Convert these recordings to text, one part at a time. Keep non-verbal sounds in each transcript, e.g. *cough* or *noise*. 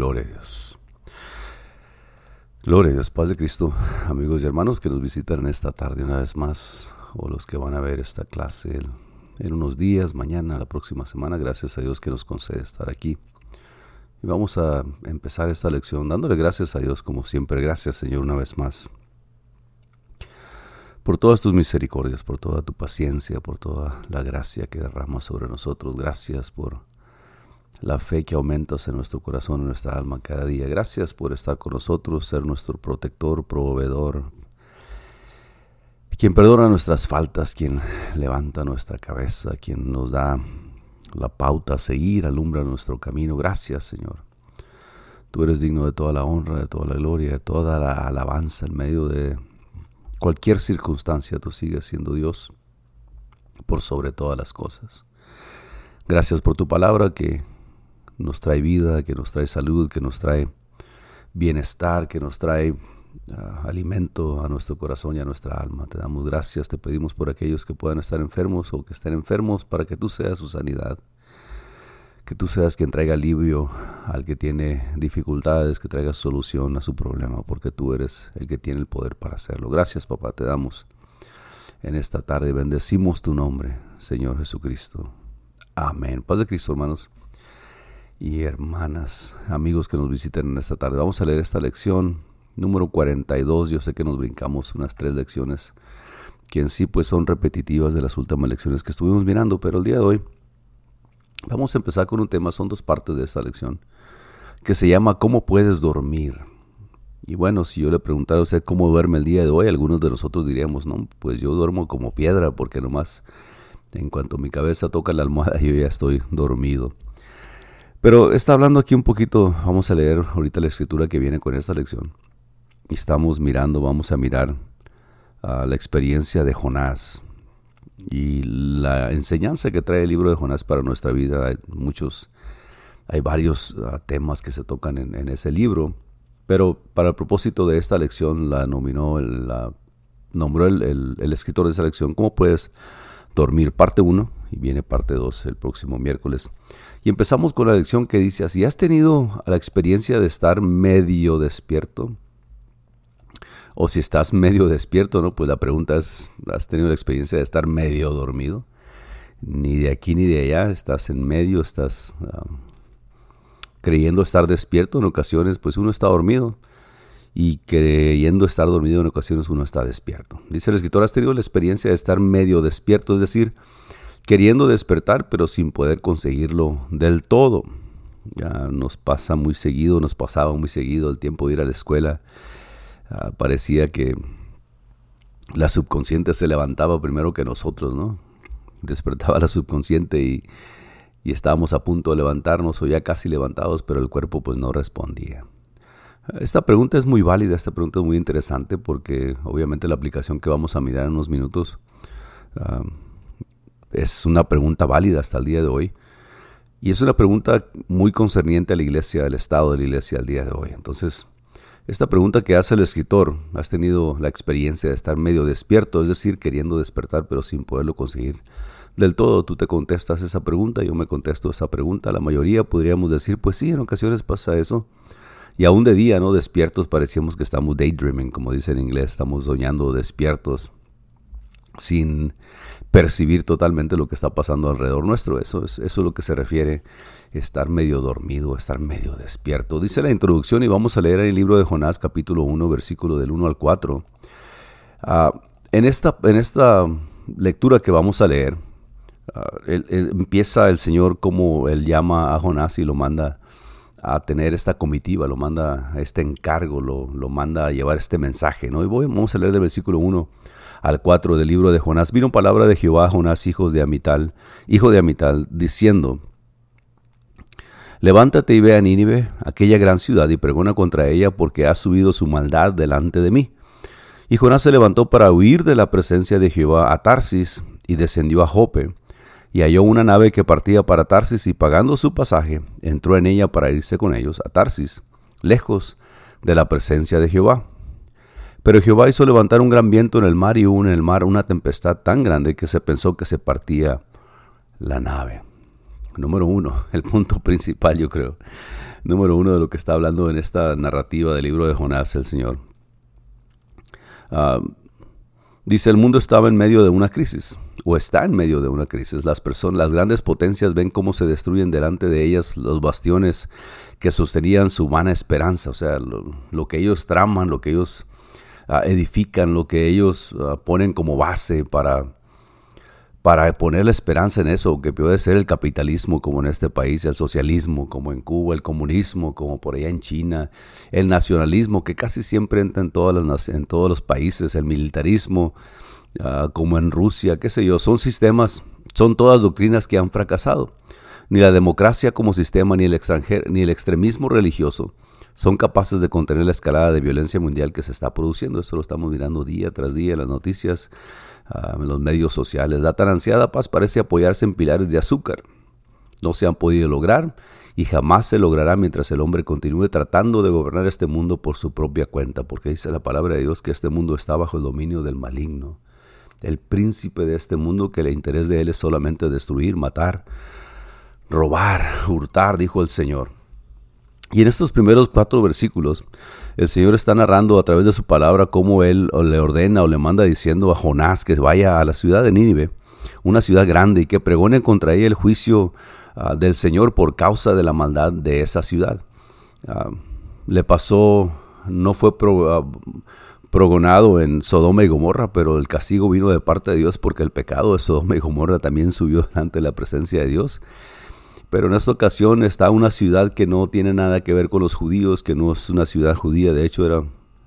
Gloria a Dios. Gloria a Dios, paz de Cristo, amigos y hermanos que nos visitan esta tarde una vez más, o los que van a ver esta clase en unos días, mañana, la próxima semana. Gracias a Dios que nos concede estar aquí. Y vamos a empezar esta lección dándole gracias a Dios como siempre. Gracias Señor una vez más por todas tus misericordias, por toda tu paciencia, por toda la gracia que derramas sobre nosotros. Gracias por la fe que aumentas en nuestro corazón, en nuestra alma cada día. Gracias por estar con nosotros, ser nuestro protector, proveedor, quien perdona nuestras faltas, quien levanta nuestra cabeza, quien nos da la pauta a seguir, alumbra nuestro camino. Gracias, Señor. Tú eres digno de toda la honra, de toda la gloria, de toda la alabanza en medio de cualquier circunstancia. Tú sigues siendo Dios por sobre todas las cosas. Gracias por tu palabra que nos trae vida, que nos trae salud, que nos trae bienestar, que nos trae ah, alimento a nuestro corazón y a nuestra alma. Te damos gracias, te pedimos por aquellos que puedan estar enfermos o que estén enfermos para que tú seas su sanidad. Que tú seas quien traiga alivio al que tiene dificultades, que traiga solución a su problema, porque tú eres el que tiene el poder para hacerlo. Gracias, papá, te damos en esta tarde. Bendecimos tu nombre, Señor Jesucristo. Amén. Paz de Cristo, hermanos y hermanas, amigos que nos visiten en esta tarde. Vamos a leer esta lección número 42. Yo sé que nos brincamos unas tres lecciones que en sí pues son repetitivas de las últimas lecciones que estuvimos mirando, pero el día de hoy vamos a empezar con un tema, son dos partes de esta lección, que se llama ¿Cómo puedes dormir? Y bueno, si yo le preguntara a usted cómo duerme el día de hoy, algunos de nosotros diríamos, no, pues yo duermo como piedra, porque nomás en cuanto mi cabeza toca la almohada *laughs* yo ya estoy dormido. Pero está hablando aquí un poquito, vamos a leer ahorita la escritura que viene con esta lección. Estamos mirando, vamos a mirar ah, la experiencia de Jonás y la enseñanza que trae el libro de Jonás para nuestra vida. Hay muchos, hay varios ah, temas que se tocan en, ese libro, pero para el propósito de esta lección la nombró el, el escritor de esa lección, ¿cómo puedes dormir? Parte 1 y viene parte 2 el próximo miércoles. Y empezamos con la lección que dice así, ¿has tenido la experiencia de estar medio despierto? O si estás medio despierto, ¿no? Pues la pregunta es, ¿has tenido la experiencia de estar medio dormido? Ni de aquí ni de allá, estás en medio, estás ah, creyendo estar despierto. En ocasiones, pues uno está dormido. Y creyendo estar dormido en ocasiones uno está despierto. Dice el escritor, ¿has tenido la experiencia de estar medio despierto? Es decir, queriendo despertar, pero sin poder conseguirlo del todo. Ya nos pasa muy seguido, nos pasaba muy seguido el tiempo de ir a la escuela. Ah, parecía que la subconsciente se levantaba primero que nosotros, ¿no? Despertaba la subconsciente y, y estábamos a punto de levantarnos o ya casi levantados, pero el cuerpo pues no respondía. Esta pregunta es muy válida, esta pregunta es muy interesante porque obviamente la aplicación que vamos a mirar en unos minutos ah, es una pregunta válida hasta el día de hoy. Y es una pregunta muy concerniente a la iglesia, al estado de la iglesia al día de hoy. Entonces, esta pregunta que hace el escritor, ¿has tenido la experiencia de estar medio despierto, es decir, queriendo despertar pero sin poderlo conseguir? Del todo, tú te contestas esa pregunta, yo me contesto esa pregunta. La mayoría podríamos decir, pues sí, en ocasiones pasa eso. Y aún de día, ¿no? Despiertos, parecíamos que estamos daydreaming, como dice en inglés, estamos soñando despiertos, sin percibir totalmente lo que está pasando alrededor nuestro. Eso es, eso lo que se refiere estar medio dormido, estar medio despierto. Dice la introducción y vamos a leer el libro de Jonás capítulo 1, versículo del 1 al 4. Ah, en, esta, en esta lectura que vamos a leer, ah, empieza el Señor como Él llama a Jonás y lo manda a tener esta comitiva, lo manda a este encargo, lo, lo manda a llevar este mensaje. ¿no? Y voy, vamos a leer del versículo 1 al 4 del libro de Jonás, vino palabra de Jehová a Jonás, hijos de Amital, hijo de Amital, diciendo, Levántate y ve a Nínive, aquella gran ciudad, y pregona contra ella, porque ha subido su maldad delante de mí. Y Jonás se levantó para huir de la presencia de Jehová a Tarsis, y descendió a Jope, y halló una nave que partía para Tarsis, y pagando su pasaje, entró en ella para irse con ellos a Tarsis, lejos de la presencia de Jehová. Pero Jehová hizo levantar un gran viento en el mar y hubo en el mar una tempestad tan grande que se pensó que se partía la nave. Número uno, *laughs* el punto principal yo creo. número uno de lo que está hablando en esta narrativa del libro de Jonás el Señor. Ah, dice, el mundo estaba en medio de una crisis, o está en medio de una crisis. Las personas, las grandes potencias ven cómo se destruyen delante de ellas los bastiones que sostenían su vana esperanza, o sea, lo, que ellos traman, lo que ellos ah, edifican, lo que ellos ah, ponen como base para para poner la esperanza en eso, que puede ser el capitalismo como en este país, el socialismo como en Cuba, el comunismo como por allá en China, el nacionalismo que casi siempre entra en, en todos los países, el militarismo ah, como en Rusia, qué sé yo, son sistemas, son todas doctrinas que han fracasado. Ni la democracia como sistema, ni el, extranjero, ni el extremismo religioso son capaces de contener la escalada de violencia mundial que se está produciendo. Eso lo estamos mirando día tras día en las noticias en los medios sociales. La tan ansiada paz parece apoyarse en pilares de azúcar. No se han podido lograr y jamás se logrará mientras el hombre continúe tratando de gobernar este mundo por su propia cuenta, porque dice la palabra de Dios que este mundo está bajo el dominio del maligno, el príncipe de este mundo que el interés de él es solamente destruir, matar, robar, hurtar, dijo el Señor. Y en estos primeros cuatro versículos, el Señor está narrando a través de su palabra cómo Él le ordena o le manda diciendo a Jonás que vaya a la ciudad de Nínive, una ciudad grande, y que pregone contra ella el juicio ah, del Señor por causa de la maldad de esa ciudad. Ah, le pasó, no fue ah, progonado en Sodoma y Gomorra, pero el castigo vino de parte de Dios porque el pecado de Sodoma y Gomorra también subió *laughs* ante la presencia de Dios. Pero en esta ocasión está una ciudad que no tiene nada que ver con los judíos, que no es una ciudad judía, de hecho era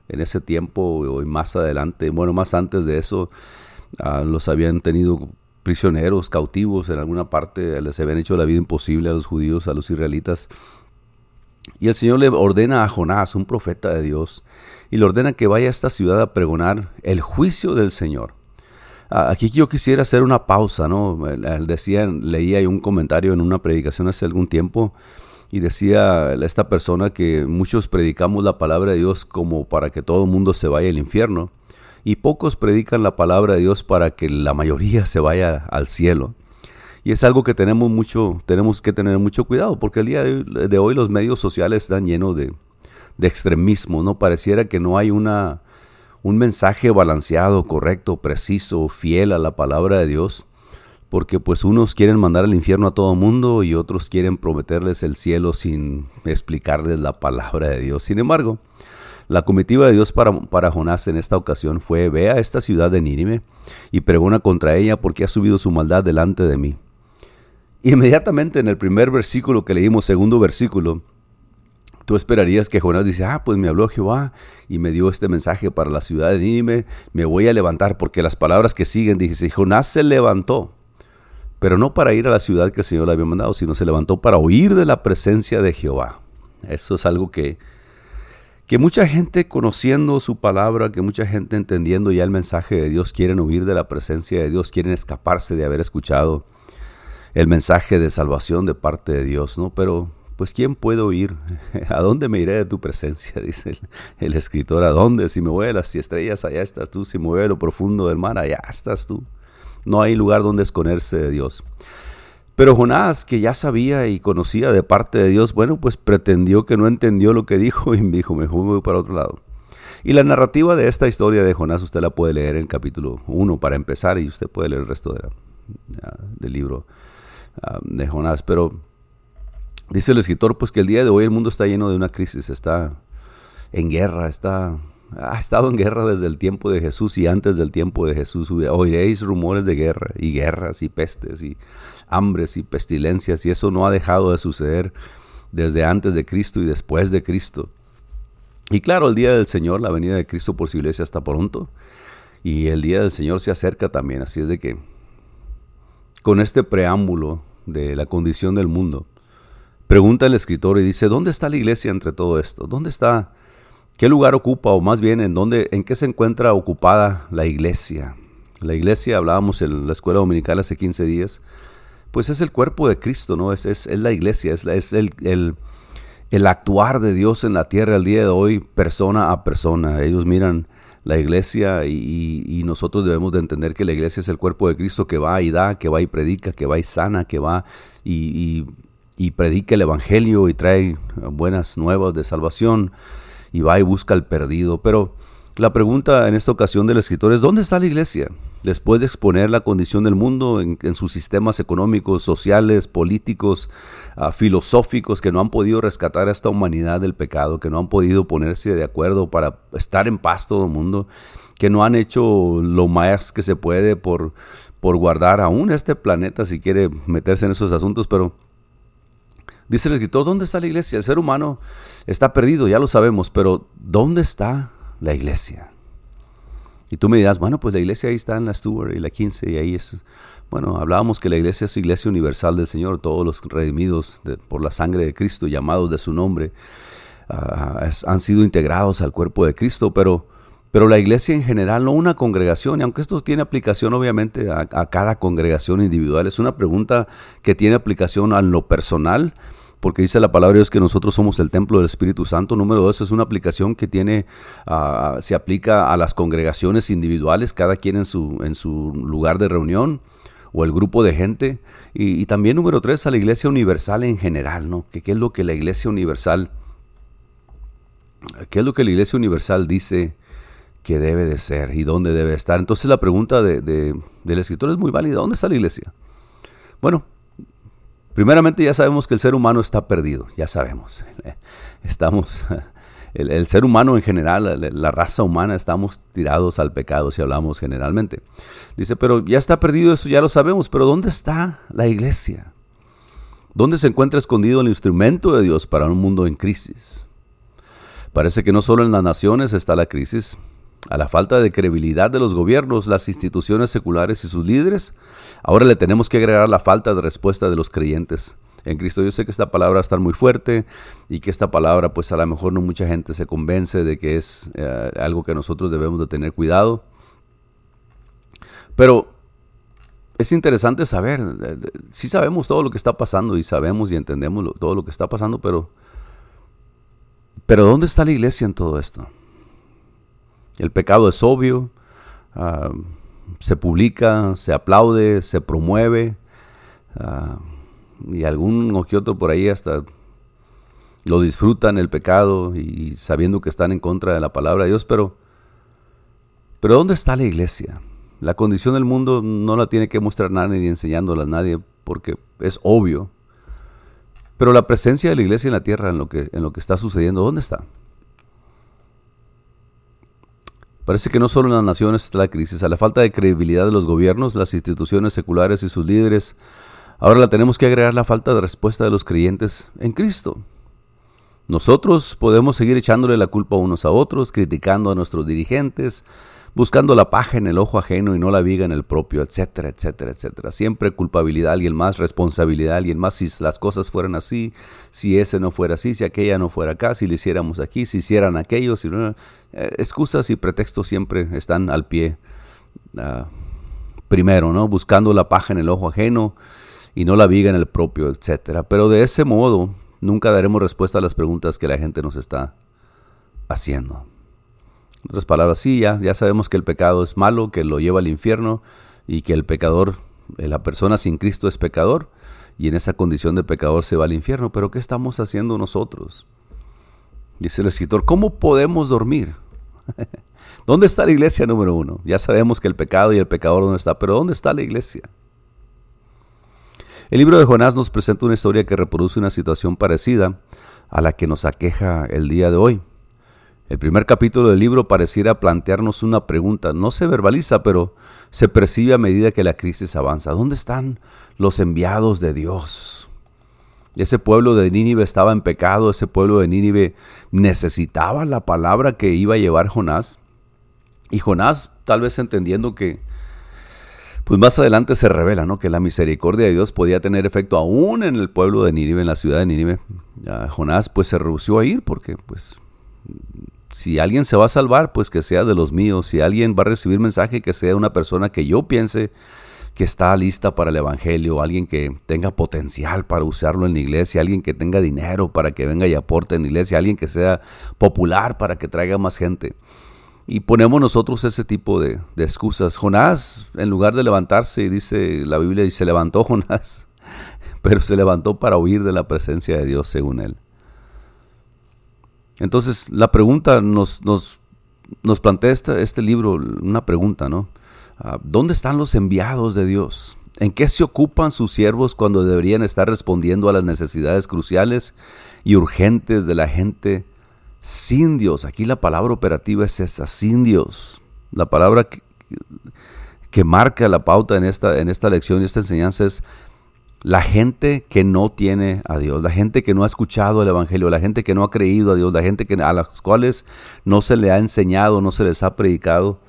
en ese tiempo o más adelante, bueno, más antes de eso, ah, los habían tenido prisioneros, cautivos en alguna parte, les habían hecho la vida imposible a los judíos, a los israelitas. Y el Señor le ordena a Jonás, un profeta de Dios, y le ordena que vaya a esta ciudad a pregonar el juicio del Señor. Aquí yo quisiera hacer una pausa, ¿no? Decía, leía un comentario en una predicación hace algún tiempo y decía esta persona que muchos predicamos la palabra de Dios como para que todo el mundo se vaya al infierno y pocos predican la palabra de Dios para que la mayoría se vaya al cielo. Y es algo que tenemos mucho, tenemos que tener mucho cuidado, porque el día de hoy los medios sociales están llenos de, de extremismo, ¿no? Pareciera que no hay una, un mensaje balanceado, correcto, preciso, fiel a la palabra de Dios, porque pues unos quieren mandar al infierno a todo mundo y otros quieren prometerles el cielo sin explicarles la palabra de Dios. Sin embargo, la comitiva de Dios para, para Jonás en esta ocasión fue, ve a esta ciudad de Nínive y pregona contra ella porque ha subido su maldad delante de mí. Inmediatamente en el primer versículo que leímos, segundo versículo, Tú esperarías que Jonás dice, ah, pues me habló Jehová y me dio este mensaje para la ciudad de Nínive, me voy a levantar, porque las palabras que siguen, dice, Jonás se levantó, pero no para ir a la ciudad que el Señor le había mandado, sino se levantó para huir de la presencia de Jehová. Eso es algo que, que mucha gente conociendo su palabra, que mucha gente entendiendo ya el mensaje de Dios, quieren huir de la presencia de Dios, quieren escaparse de haber escuchado el mensaje de salvación de parte de Dios, ¿no? Pero pues ¿quién puedo ir? *laughs* ¿A dónde me iré de tu presencia? *laughs* Dice el, escritor, ¿a dónde? Si me voy a las estrellas, allá estás tú, si me voy lo profundo del mar, allá estás tú. No hay lugar donde esconderse de Dios. Pero Jonás, que ya sabía y conocía de parte de Dios, bueno, pues pretendió que no entendió lo que dijo y dijo, me voy para otro lado. Y la narrativa de esta historia de Jonás usted la puede leer en capítulo 1 para empezar y usted puede leer el resto del libro ah, de Jonás. Pero Dice el escritor, pues que el día de hoy el mundo está lleno de una crisis, está en guerra, está, ha estado en guerra desde el tiempo de Jesús y antes del tiempo de Jesús. Oiréis rumores de guerra y guerras y pestes y hambres y pestilencias y eso no ha dejado de suceder desde antes de Cristo y después de Cristo. Y claro, el día del Señor, la venida de Cristo por su iglesia está pronto y el día del Señor se acerca también, así es de que con este preámbulo de la condición del mundo, Pregunta el escritor y dice, ¿dónde está la iglesia entre todo esto? ¿Dónde está? ¿Qué lugar ocupa o más bien en dónde en qué se encuentra ocupada la iglesia? La iglesia, hablábamos en la escuela dominical hace 15 días, pues es el cuerpo de Cristo, ¿no? Es, es, la iglesia, es, es el, el, actuar de Dios en la tierra el día de hoy, persona a persona. Ellos miran la iglesia y, nosotros debemos de entender que la iglesia es el cuerpo de Cristo que va y da, que va y predica, que va y sana, que va y y predica el Evangelio y trae buenas nuevas de salvación y va y busca al perdido. Pero la pregunta en esta ocasión del escritor es, ¿dónde está la iglesia? Después de exponer la condición del mundo en, sus sistemas económicos, sociales, políticos, ah, filosóficos, que no han podido rescatar a esta humanidad del pecado, que no han podido ponerse de acuerdo para estar en paz todo el mundo, que no han hecho lo más que se puede por, por guardar aún este planeta si quiere meterse en esos asuntos, pero dice el escritor, ¿dónde está la iglesia? El ser humano está perdido, ya lo sabemos, pero ¿dónde está la iglesia? Y tú me dirás, bueno, pues la iglesia ahí está en la Stewart y la 15 y ahí es... Bueno, hablábamos que la iglesia es iglesia universal del Señor, todos los redimidos por la sangre de Cristo, llamados de su nombre, ah, han sido integrados al cuerpo de Cristo, pero pero la iglesia en general, no una congregación, y aunque esto tiene aplicación obviamente a, cada congregación individual, es una pregunta que tiene aplicación a lo personal, porque dice la palabra de Dios que nosotros somos el templo del Espíritu Santo. Número dos, es una aplicación que tiene, ah, se aplica a las congregaciones individuales, cada quien en su, lugar de reunión o el grupo de gente. Y, también número tres, a la iglesia universal en general, ¿no? ¿Qué, ¿Qué es lo que la iglesia universal, qué es lo que la iglesia universal dice? que debe de ser y dónde debe estar. Entonces la pregunta de, del escritor es muy válida. ¿Dónde está la iglesia? Bueno, primeramente ya sabemos que el ser humano está perdido, ya sabemos. *laughs* Estamos, *laughs* el, ser humano en general, la, raza humana, estamos tirados al pecado si hablamos generalmente. Dice, pero ya está perdido, eso ya lo sabemos, pero ¿dónde está la iglesia? ¿Dónde se encuentra escondido el instrumento de Dios para un mundo en crisis? Parece que no solo en las naciones está la crisis, a la falta de credibilidad de los gobiernos, las instituciones seculares y sus líderes, ahora le tenemos que agregar la falta de respuesta de los creyentes en Cristo. Yo sé que esta palabra va a estar muy fuerte y que esta palabra pues a lo mejor no mucha gente se convence de que es eh, algo que nosotros debemos de tener cuidado. Pero es interesante saber, eh, sí sabemos todo lo que está pasando y sabemos y entendemos todo lo que está pasando, pero, pero ¿dónde está la iglesia en todo esto? El pecado es obvio, ah, se publica, se aplaude, se promueve, ah, y algún o por ahí hasta lo disfrutan el pecado y sabiendo que están en contra de la palabra de Dios, pero, pero ¿dónde está la iglesia? La condición del mundo no la tiene que mostrar nadie ni enseñándola a nadie porque es obvio. Pero la presencia de la iglesia en la tierra, en lo que, en lo que está sucediendo, ¿dónde está? Parece que no solo en las naciones está la crisis, a la falta de credibilidad de los gobiernos, las instituciones seculares y sus líderes, ahora la tenemos que agregar la falta de respuesta de los creyentes en Cristo. Nosotros podemos seguir echándole la culpa unos a otros, criticando a nuestros dirigentes, buscando la paja en el ojo ajeno y no la viga en el propio, etcétera, etcétera, etcétera. Siempre culpabilidad de alguien más, responsabilidad de alguien más, si las cosas fueran así, si ese no fuera así, si aquella no fuera acá, si lo hiciéramos aquí, si hicieran aquello, si no, eh, excusas y pretextos siempre están al pie. Ah, primero, ¿no? Buscando la paja en el ojo ajeno y no la viga en el propio, etcétera. Pero de ese modo nunca daremos respuesta a las preguntas que la gente nos está haciendo. En otras palabras, sí, ya, ya sabemos que el pecado es malo, que lo lleva al infierno y que el pecador, eh, la persona sin Cristo es pecador y en esa condición de pecador se va al infierno. Pero ¿qué estamos haciendo nosotros? Dice el escritor, ¿cómo podemos dormir? *laughs* ¿Dónde está la iglesia número uno? Ya sabemos que el pecado y el pecador no está, pero ¿dónde está la iglesia? El libro de Jonás nos presenta una historia que reproduce una situación parecida a la que nos aqueja el día de hoy. El primer capítulo del libro pareciera plantearnos una pregunta. No se verbaliza, pero se percibe a medida que la crisis avanza. ¿Dónde están los enviados de Dios? Ese pueblo de Nínive estaba en pecado, ese pueblo de Nínive necesitaba la palabra que iba a llevar Jonás. Y Jonás, tal vez entendiendo que, pues más adelante se revela, ¿no? Que la misericordia de Dios podía tener efecto aún en el pueblo de Nínive, en la ciudad de Nínive. Jonás, pues se rehusó a ir porque, pues, si alguien se va a salvar, pues que sea de los míos. Si alguien va a recibir mensaje, que sea una persona que yo piense que está lista para el Evangelio, alguien que tenga potencial para usarlo en la iglesia, alguien que tenga dinero para que venga y aporte en la iglesia, alguien que sea popular para que traiga más gente. Y ponemos nosotros ese tipo de, excusas. Jonás, en lugar de levantarse, dice la Biblia, y se levantó *laughs* Jonás pero se levantó para huir de la presencia de Dios, según él. Entonces, la pregunta nos, nos, nos plantea este, libro una pregunta, ¿no? Ah, ¿Dónde están los enviados de Dios? ¿En qué se ocupan sus siervos cuando deberían estar respondiendo a las necesidades cruciales y urgentes de la gente sin Dios? Aquí la palabra operativa es esa, sin Dios. La palabra que, que marca la pauta en esta, en esta lección y esta enseñanza es la gente que no tiene a Dios, la gente que no ha escuchado el Evangelio, la gente que no ha creído a Dios, la gente a las cuales no se le ha enseñado, no se les ha predicado.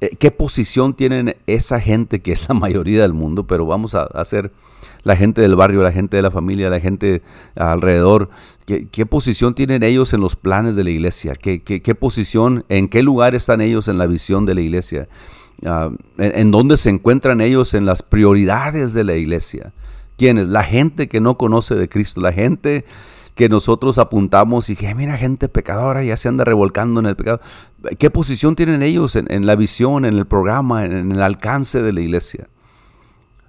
Eh, ¿Qué posición tienen esa gente que es la *laughs* mayoría del mundo? Pero vamos a hacer la gente del barrio, la gente de la familia, la gente alrededor. ¿Qué, posición tienen ellos en los planes de la iglesia? ¿Qué, qué, posición, en qué lugar están ellos en la visión de la iglesia? Ah, en, dónde se encuentran ellos en las prioridades de la iglesia. ¿Quiénes? La gente que no conoce de Cristo, la gente que nosotros apuntamos y que mira gente pecadora ya se anda revolcando en el pecado. ¿Qué posición tienen ellos en, la visión, en el programa, en, el alcance de la iglesia?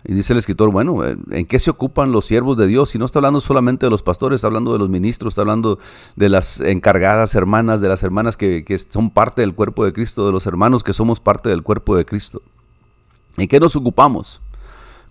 Y dice el escritor, bueno, ¿en qué se ocupan los siervos de Dios? Y no está hablando solamente de los pastores, está hablando de los ministros, está hablando de las encargadas hermanas, de las hermanas que, que son parte del cuerpo de Cristo, de los hermanos que somos parte del cuerpo de Cristo. ¿En qué nos ocupamos?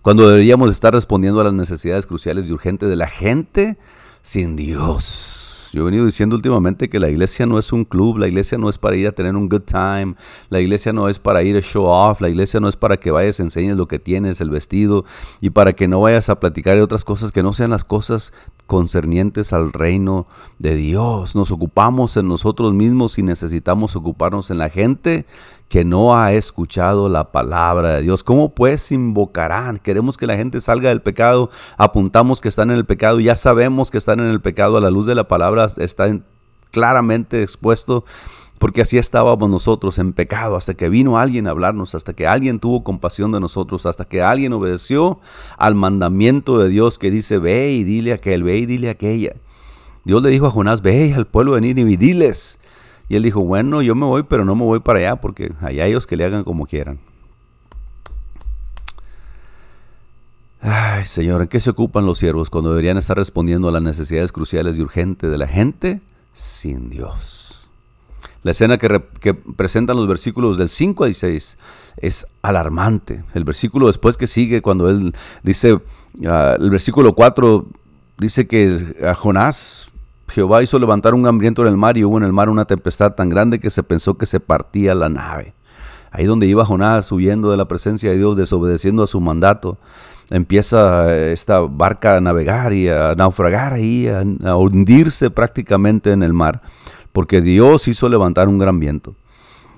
cuando deberíamos estar respondiendo a las necesidades cruciales y urgentes de la gente sin Dios. Yo he venido diciendo últimamente que la iglesia no es un club, la iglesia no es para ir a tener un good time, la iglesia no es para ir a show off, la iglesia no es para que vayas enseñes lo que tienes, el vestido, y para que no vayas a platicar de otras cosas que no sean las cosas concernientes al reino de Dios. Nos ocupamos en nosotros mismos y necesitamos ocuparnos en la gente que no ha escuchado la palabra de Dios. ¿Cómo pues invocarán? Queremos que la gente salga del pecado, apuntamos que están en el pecado, ya sabemos que están en el pecado, a la luz de la palabra está claramente expuesto porque así estábamos nosotros en pecado, hasta que vino alguien a hablarnos, hasta que alguien tuvo compasión de nosotros, hasta que alguien obedeció al mandamiento de Dios que dice, ve y dile a aquel, ve y dile aquella. Dios le dijo a Jonás, ve al pueblo venir y diles y él dijo, bueno, yo me voy, pero no me voy para allá porque allá ellos que le hagan como quieran. Ay, Señor, ¿en qué se ocupan los siervos cuando deberían estar respondiendo a las necesidades cruciales y urgentes de la gente sin Dios? La escena que, presentan los versículos del 5 al 6 es alarmante. El versículo después que sigue, cuando él dice, ah, el versículo 4 dice que a Jonás Jehová hizo levantar un hambriento en el mar y hubo en el mar una tempestad tan grande que se pensó que se partía la nave. Ahí donde iba Jonás huyendo de la presencia de Dios, desobedeciendo a su mandato, empieza esta barca a navegar y a naufragar ahí, a, a hundirse prácticamente en el mar, porque Dios hizo levantar un gran viento.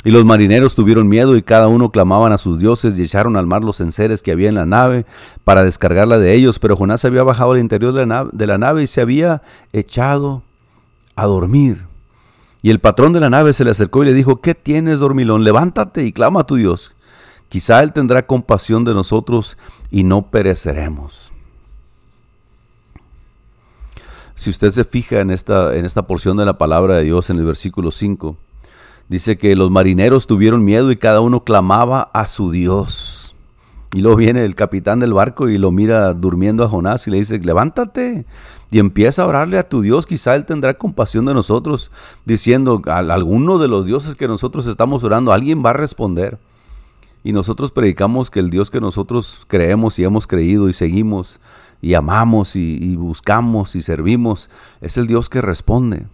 Y los marineros tuvieron miedo y cada uno clamaban a sus dioses y echaron al mar los enseres que había en la nave para descargarla de ellos. Pero Jonás había bajado al interior de la, nave, y se había echado a dormir. Y el patrón de la nave se le acercó y le dijo, ¿qué tienes, dormilón? Levántate y clama a tu Dios. Quizá Él tendrá compasión de nosotros y no pereceremos. Si usted se fija en esta, en esta porción de la palabra de Dios en el versículo 5, Dice que los marineros tuvieron miedo y cada uno clamaba a su Dios. Y luego viene el capitán del barco y lo mira durmiendo a Jonás y le dice, levántate y empieza a orarle a tu Dios. Quizá Él tendrá compasión de nosotros, diciendo, a alguno de los dioses que nosotros estamos orando, alguien va a responder. Y nosotros predicamos que el Dios que nosotros creemos y hemos creído y seguimos y amamos y, y buscamos y servimos es el Dios que responde.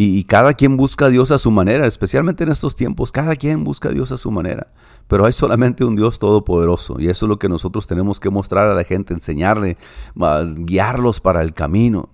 Y, cada quien busca a Dios a su manera, especialmente en estos tiempos, cada quien busca a Dios a su manera. Pero hay solamente un Dios todopoderoso y eso es lo que nosotros tenemos que mostrar a la gente, enseñarle, guiarlos para el camino.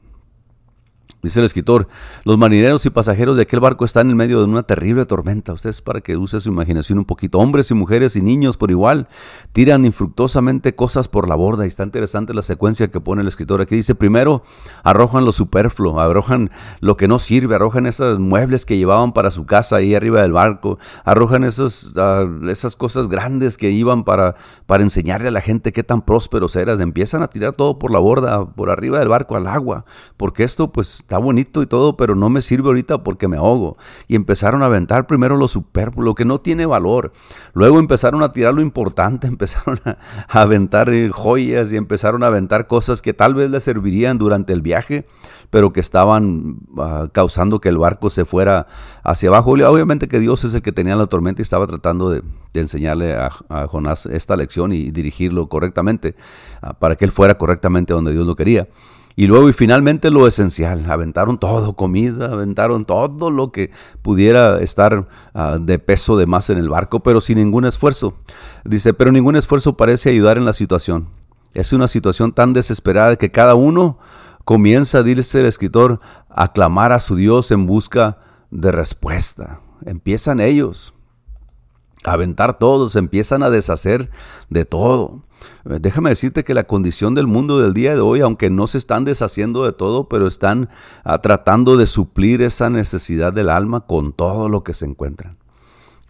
Dice el escritor, los marineros y pasajeros de aquel barco están en medio de una terrible tormenta. Ustedes para que use su imaginación un poquito. Hombres y mujeres y niños por igual tiran infructuosamente cosas por la borda. Y está interesante la secuencia que pone el escritor. Aquí dice, primero arrojan lo superfluo, arrojan lo que no sirve, arrojan esos muebles que llevaban para su casa ahí arriba del barco, arrojan esos, ah, esas cosas grandes que iban para, para enseñarle a la gente qué tan prósperos eras. Empiezan a tirar todo por la borda, por arriba del barco al agua, porque esto pues está bonito y todo, pero no me sirve ahorita porque me ahogo. Y empezaron a aventar primero lo superfluo, lo que no tiene valor. Luego empezaron a tirar lo importante, *laughs* empezaron a, aventar eh, joyas y empezaron a aventar cosas que tal vez les servirían durante el viaje, pero que estaban ah, causando que el barco se fuera hacia abajo. Obviamente que Dios es el que tenía la tormenta y estaba tratando de, enseñarle a, Jonás esta lección y dirigirlo correctamente, ah, para que él fuera correctamente donde Dios lo quería. Y luego y finalmente lo esencial, aventaron todo, comida, aventaron todo lo que pudiera estar ah, de peso de más en el barco, pero sin ningún esfuerzo. Dice, pero ningún esfuerzo parece ayudar en la situación. Es una situación tan desesperada que cada uno comienza, dice el escritor, a clamar a su Dios en busca de respuesta. Empiezan ellos a aventar todo, se empiezan a deshacer de todo. Déjame decirte que la condición del mundo del día de hoy, aunque no se están deshaciendo de todo, pero están ah, tratando de suplir esa necesidad del alma con todo lo que se encuentran.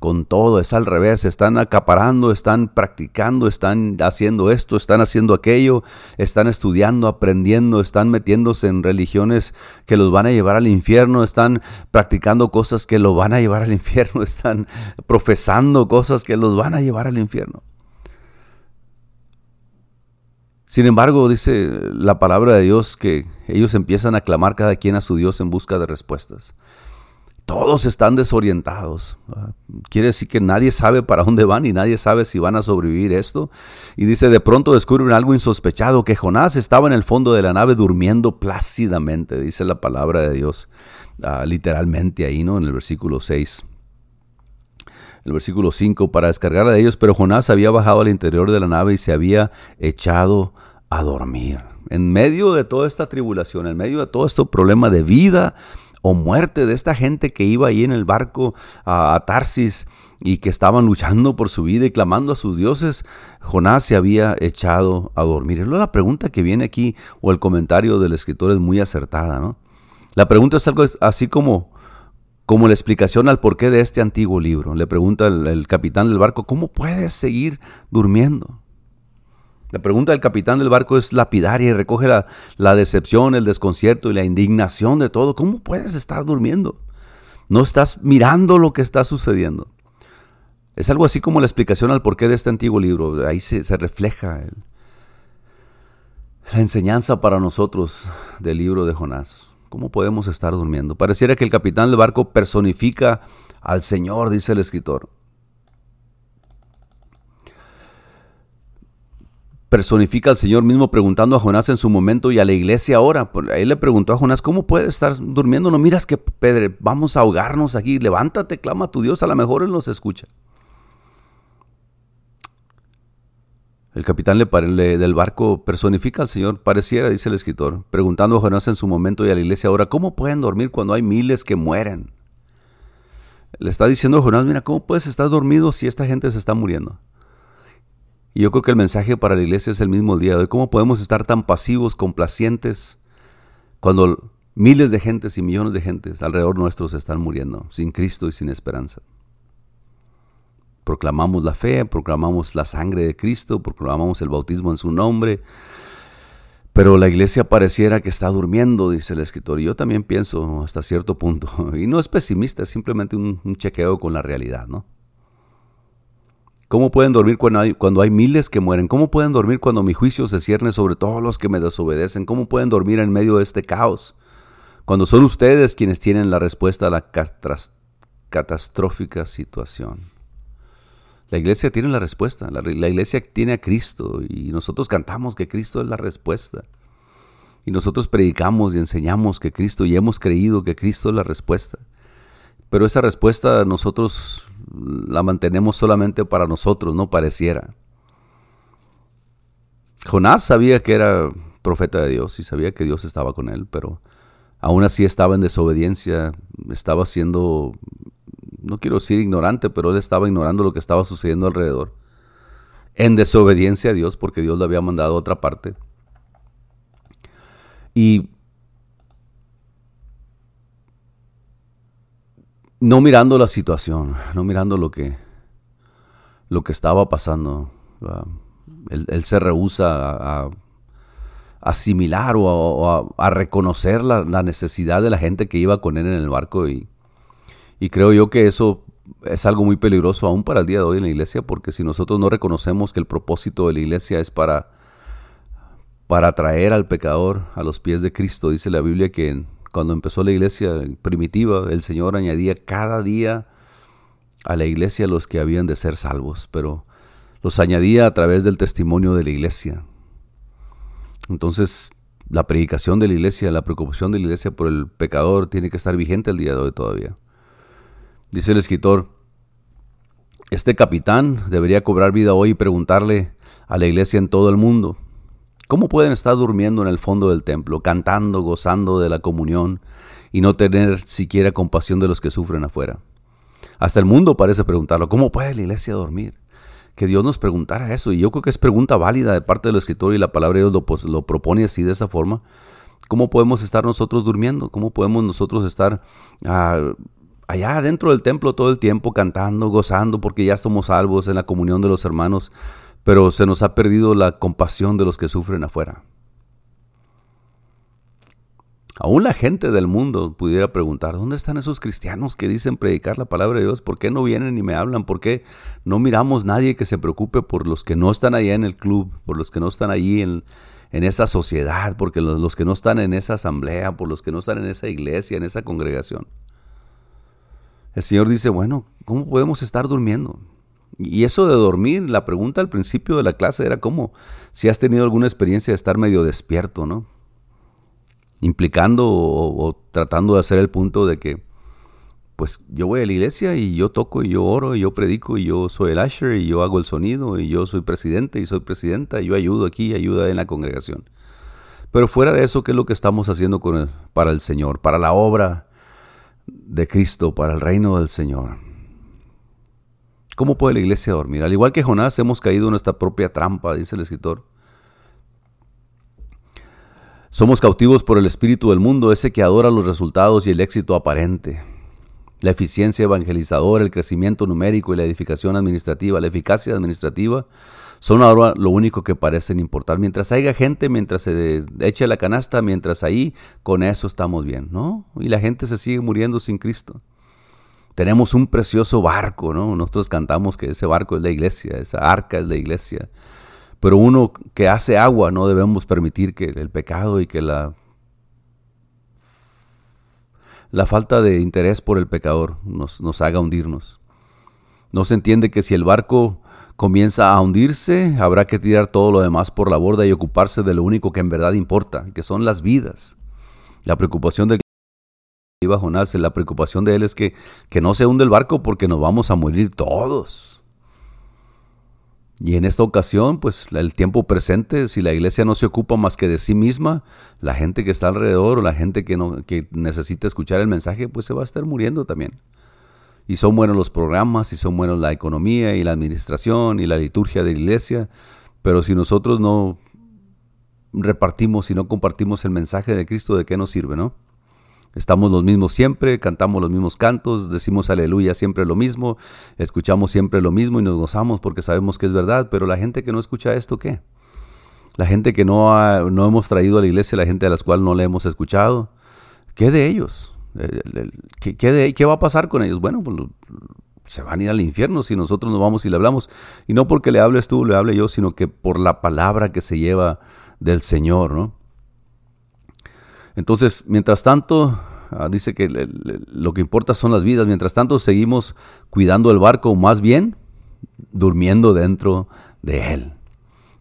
Con todo, es al revés, están acaparando, están practicando, están haciendo esto, están haciendo aquello, están estudiando, aprendiendo, están metiéndose en religiones que los van a llevar al infierno, están practicando cosas que los van a llevar al *laughs* infierno, están profesando cosas que los van a llevar al infierno. Sin embargo, dice la palabra de Dios que ellos empiezan a clamar cada quien a su Dios en busca de respuestas. Todos están desorientados. Quiere decir que nadie sabe para dónde van y nadie sabe si van a sobrevivir esto. Y dice, de pronto descubren algo insospechado, que Jonás estaba en el fondo de la nave durmiendo plácidamente, dice la palabra de Dios, ah, literalmente ahí, ¿no? En el versículo 6 el versículo 5, para descargar a ellos, pero Jonás había bajado al interior de la nave y se había echado a dormir. En medio de toda esta tribulación, en medio de todo este problema de vida o muerte de esta gente que iba ahí en el barco a, Tarsis y que estaban luchando por su vida y clamando a sus dioses, Jonás se había echado a dormir. Y la pregunta que viene aquí, o el comentario del escritor es muy acertada, ¿no? La pregunta es algo así como, como la explicación al porqué de este antiguo libro. Le pregunta el capitán del barco, ¿cómo puedes seguir durmiendo? La pregunta del capitán del barco es lapidaria y recoge la, decepción, el desconcierto y la indignación de todo. ¿Cómo puedes estar durmiendo? No estás mirando lo que está sucediendo. Es algo así como la explicación al porqué de este antiguo libro. Ahí se, refleja la enseñanza para nosotros del libro de Jonás. ¿Cómo podemos estar durmiendo? Pareciera que el capitán del barco personifica al Señor, dice el escritor. Personifica al Señor mismo preguntando a Jonás en su momento y a la iglesia ahora. Ahí le preguntó a Jonás, ¿cómo puedes estar durmiendo? No miras que, Pedro, vamos a ahogarnos aquí. Levántate, clama a tu Dios, a lo mejor Él nos escucha. El capitán le, del barco personifica al Señor, pareciera, dice el escritor, preguntando a Jonás en su momento y a la iglesia ahora, ¿cómo pueden dormir cuando hay miles que mueren? Le está diciendo a Jonás, mira, ¿cómo puedes estar dormido si esta gente se está muriendo? Y yo creo que el mensaje para la iglesia es el mismo día de hoy. ¿Cómo podemos estar tan pasivos, complacientes, cuando miles de gentes y millones de gentes alrededor nuestros están muriendo, sin Cristo y sin esperanza? Proclamamos la fe, proclamamos la sangre de Cristo, proclamamos el bautismo en su nombre, pero la iglesia pareciera que está durmiendo, dice el escritor. Y yo también pienso hasta cierto punto. *laughs* Y no es pesimista, es simplemente un chequeo con la realidad, ¿no? ¿Cómo pueden dormir cuando hay, miles que mueren? ¿Cómo pueden dormir cuando mi juicio se cierne sobre todos los que me desobedecen? ¿Cómo pueden dormir en medio de este caos? Cuando son ustedes quienes tienen la respuesta a la catastrófica situación. La iglesia tiene la respuesta, la, iglesia tiene a Cristo y nosotros cantamos que Cristo es la respuesta. Y nosotros predicamos y enseñamos que Cristo y hemos creído que Cristo es la respuesta. Pero esa respuesta nosotros la mantenemos solamente para nosotros, no pareciera. Jonás sabía que era profeta de Dios y sabía que Dios estaba con él, pero aún así estaba en desobediencia, estaba siendo, no quiero decir ignorante, pero él estaba ignorando lo que estaba sucediendo alrededor. En desobediencia a Dios, porque Dios le había mandado a otra parte. Y no mirando la situación, no mirando lo que, lo que estaba pasando. él, se rehúsa a, asimilar o, a, reconocer la, necesidad de la gente que iba con él en el barco y, y creo yo que eso es algo muy peligroso aún para el día de hoy en la iglesia porque si nosotros no reconocemos que el propósito de la iglesia es para para traer al pecador a los pies de Cristo, dice la Biblia que cuando empezó la iglesia primitiva, el Señor añadía cada día a la iglesia los que habían de ser salvos, pero los añadía a través del testimonio de la iglesia. Entonces, la predicación de la iglesia, la preocupación de la iglesia por el pecador tiene que estar vigente el día de hoy todavía. Dice el escritor, este capitán debería cobrar vida hoy y preguntarle a la iglesia en todo el mundo, ¿cómo pueden estar durmiendo en el fondo del templo, cantando, gozando de la comunión y no tener siquiera compasión de los que sufren afuera? Hasta el mundo parece preguntarlo, ¿cómo puede la iglesia dormir? que Dios nos preguntara eso. Y yo creo que es pregunta válida de parte del escritor y la palabra de Dios lo, propone así de esa forma. ¿Cómo podemos estar nosotros durmiendo? ¿Cómo podemos nosotros estar ah, allá dentro del templo todo el tiempo cantando, gozando, porque ya somos salvos en la comunión de los hermanos, pero se nos ha perdido la compasión de los que sufren afuera? Aún la gente del mundo pudiera preguntar, ¿dónde están esos cristianos que dicen predicar la palabra de Dios? ¿Por qué no vienen y me hablan? ¿Por qué no miramos nadie que se preocupe por los que no están allá en el club, por los que no están allí en, esa sociedad, porque los, los, que no están en esa asamblea, por los que no están en esa iglesia, en esa congregación? El Señor dice, bueno, ¿cómo podemos estar durmiendo? Y eso de dormir, la pregunta al principio de la clase era cómo, si has tenido alguna experiencia de estar medio despierto, ¿no? implicando o, tratando de hacer el punto de que, pues yo voy a la iglesia y yo toco y yo oro y yo predico y yo soy el usher y yo hago el sonido y yo soy presidente y soy presidenta y yo ayudo aquí y ayuda en la congregación. Pero fuera de eso, ¿qué es lo que estamos haciendo con para el Señor, para la obra de Cristo, para el reino del Señor? ¿Cómo puede la iglesia dormir? Al igual que Jonás, hemos caído en nuestra propia trampa, dice el escritor. Somos cautivos por el espíritu del mundo, ese que adora los resultados y el éxito aparente. La eficiencia evangelizadora, el crecimiento numérico y la edificación administrativa, la eficacia administrativa, son ahora lo único que parecen importar. Mientras haya gente, mientras se eche la canasta, mientras ahí, con eso estamos bien, ¿no? Y la gente se sigue muriendo sin Cristo. Tenemos un precioso barco, ¿no? Nosotros cantamos que ese barco es la iglesia, esa arca es la iglesia. Pero uno que hace agua no debemos permitir que el pecado y que la, la falta de interés por el pecador nos, nos haga hundirnos. No se entiende que si el barco comienza a hundirse, habrá que tirar todo lo demás por la borda y ocuparse de lo único que en verdad importa, que son las vidas. La preocupación del iba Jonás, la preocupación de él es que, que no se hunde el barco porque nos vamos a morir todos. Y en esta ocasión, pues el tiempo presente, si la iglesia no se ocupa más que de sí misma, la gente que está alrededor o la gente que, no, que necesita escuchar el mensaje, pues se va a estar muriendo también. Y son buenos los programas, y son buenos la economía y la administración y la liturgia de la iglesia, pero si nosotros no repartimos y no compartimos el mensaje de Cristo, ¿de qué nos sirve, no? Estamos los mismos siempre, cantamos los mismos cantos, decimos aleluya siempre lo mismo, escuchamos siempre lo mismo y nos gozamos porque sabemos que es verdad, pero la gente que no escucha esto, ¿qué? La gente que no, no hemos traído a la iglesia, la gente a la cual no le hemos escuchado, ¿qué de ellos? ¿Qué, qué, ¿Qué, va a pasar con ellos? Bueno, pues se van a ir al infierno si nosotros nos vamos y le hablamos. Y no porque le hables tú, le hable yo, sino que por la palabra que se lleva del Señor, ¿no? Entonces, mientras tanto, ah, dice que lo que importa son las vidas. Mientras tanto, seguimos cuidando el barco, más bien durmiendo dentro de él.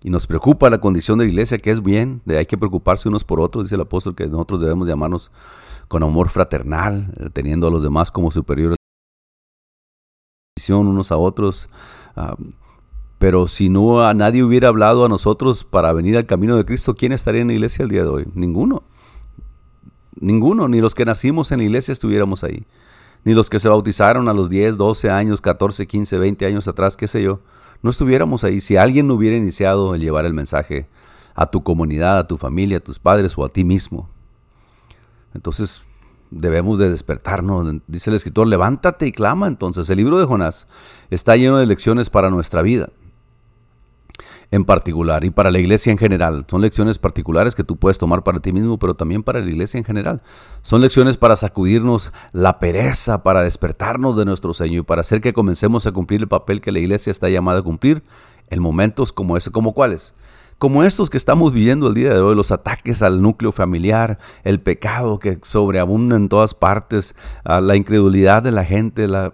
Y nos preocupa la condición de la iglesia, que es bien, de hay que preocuparse unos por otros, dice el apóstol, que nosotros debemos llamarnos con amor fraternal, eh, teniendo a los demás como superiores unos a otros. Ah, pero si no a nadie hubiera hablado a nosotros para venir al camino de Cristo, ¿quién estaría en la iglesia el día de hoy? Ninguno. Ninguno, ni los que nacimos en la iglesia estuviéramos ahí. Ni los que se bautizaron a los 10, 12 años, 14, 15, 20 años atrás, qué sé yo. No estuviéramos ahí. Si alguien no hubiera iniciado el llevar el mensaje a tu comunidad, a tu familia, a tus padres o a ti mismo. Entonces debemos de despertarnos. Dice el escritor, levántate y clama. Entonces el libro de Jonás está lleno de lecciones para nuestra vida. En particular y para la iglesia en general. Son lecciones particulares que tú puedes tomar para ti mismo, pero también para la iglesia en general. Son lecciones para sacudirnos la pereza, para despertarnos de nuestro sueño y para hacer que comencemos a cumplir el papel que la iglesia está llamada a cumplir en momentos como ese, como cuáles. Como estos que estamos viviendo el día de hoy, los ataques al núcleo familiar, el pecado que sobreabunda en todas partes, la incredulidad de la gente, la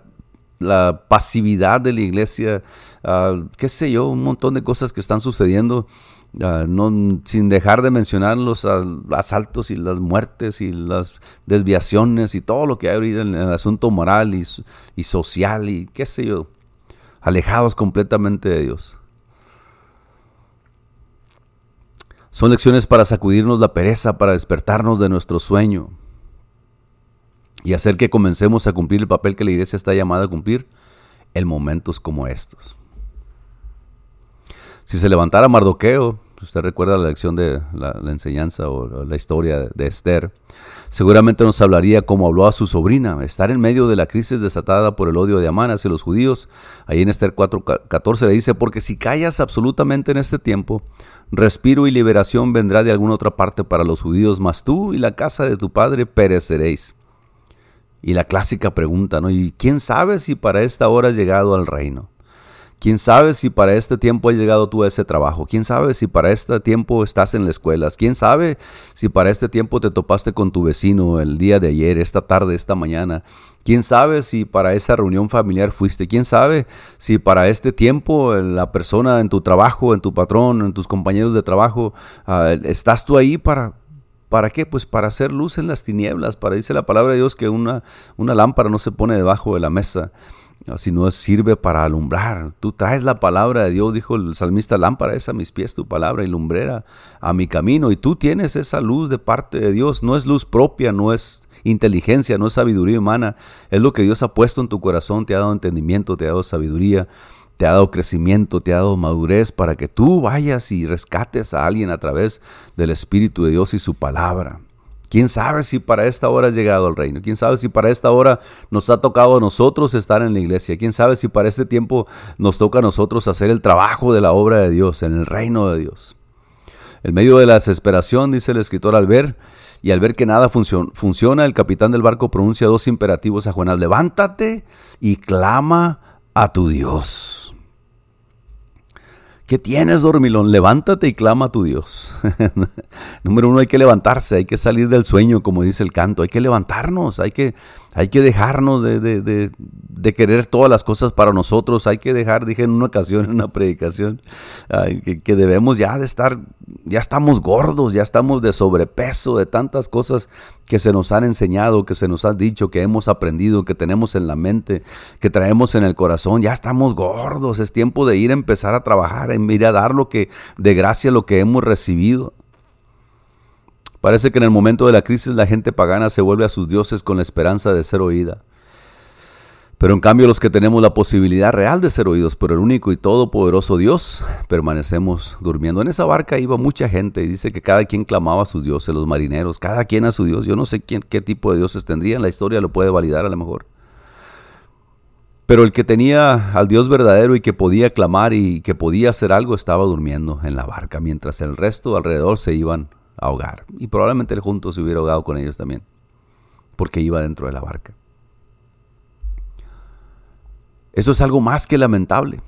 pasividad de la iglesia, uh, qué sé yo, un montón de cosas que están sucediendo, no, sin dejar de mencionar los asaltos y las muertes y las desviaciones y todo lo que hay ahorita en el asunto moral y, y social y qué sé yo, alejados completamente de Dios. Son lecciones para sacudirnos la pereza, para despertarnos de nuestro sueño y hacer que comencemos a cumplir el papel que la iglesia está llamada a cumplir en momentos como estos. Si se levantara Mardoqueo, usted recuerda la lección de la, enseñanza o la historia de Esther, seguramente nos hablaría como habló a su sobrina, estar en medio de la crisis desatada por el odio de Amán hacia los judíos. Ahí en Esther 4.14 le dice, porque si callas absolutamente en este tiempo, respiro y liberación vendrá de alguna otra parte para los judíos, mas tú y la casa de tu padre pereceréis. Y la clásica pregunta, ¿no? ¿Y quién sabe si para esta hora has llegado al reino? ¿Quién sabe si para este tiempo has llegado tú a ese trabajo? ¿Quién sabe si para este tiempo estás en la escuela? ¿Quién sabe si para este tiempo te topaste con tu vecino el día de ayer, esta tarde, esta mañana? ¿Quién sabe si para esa reunión familiar fuiste? ¿Quién sabe si para este tiempo la persona en tu trabajo, en tu patrón, en tus compañeros de trabajo, ah, estás tú ahí para, ¿Para qué? Pues para hacer luz en las tinieblas. Para dice la palabra de Dios que una, una lámpara no se pone debajo de la mesa, sino sirve para alumbrar. Tú traes la palabra de Dios, dijo el salmista, lámpara es a mis pies tu palabra y lumbrera a mi camino. Y tú tienes esa luz de parte de Dios. No es luz propia, no es inteligencia, no es sabiduría humana. Es lo que Dios ha puesto en tu corazón, te ha dado entendimiento, te ha dado sabiduría te ha dado crecimiento, te ha dado madurez para que tú vayas y rescates a alguien a través del Espíritu de Dios y su palabra. ¿Quién sabe si para esta hora has llegado al reino? ¿Quién sabe si para esta hora nos ha tocado a nosotros estar en la iglesia? ¿Quién sabe si para este tiempo nos toca a nosotros hacer el trabajo de la obra de Dios, en el reino de Dios? En medio de la desesperación, dice el escritor al ver, y al ver que nada funciona, el capitán del barco pronuncia dos imperativos a Jonás, levántate y clama a tu Dios. ¿Qué tienes, dormilón? Levántate y clama a tu Dios. *laughs* Número uno, hay que levantarse, hay que salir del sueño, como dice el canto. Hay que levantarnos, hay que, hay que dejarnos de, de, querer todas las cosas para nosotros. Hay que dejar, dije en una ocasión, *laughs* en una predicación, que, que, debemos ya de estar, ya estamos gordos, ya estamos de sobrepeso, de tantas cosas que se nos han enseñado, que se nos han dicho, que hemos aprendido, que tenemos en la mente, que traemos en el corazón. Ya estamos gordos, es tiempo de ir a empezar a trabajar, en ir a dar lo que, de gracia lo que hemos recibido. Parece que en el momento de la crisis la gente pagana se vuelve a sus dioses con la esperanza de ser oída. Pero en cambio los que tenemos la posibilidad real de ser oídos por el único y todopoderoso Dios, permanecemos durmiendo. En esa barca iba mucha gente y dice que cada quien clamaba a sus dioses, los marineros, cada quien a su Dios. Yo no sé quién, qué tipo de dioses tendrían, la historia lo puede validar a lo mejor. Pero el que tenía al Dios verdadero y que podía clamar y que podía hacer algo estaba durmiendo en la barca, mientras el resto alrededor se iban ahogar. Y probablemente él junto se hubiera ahogado con ellos también, porque iba dentro de la barca. Eso es algo más que lamentable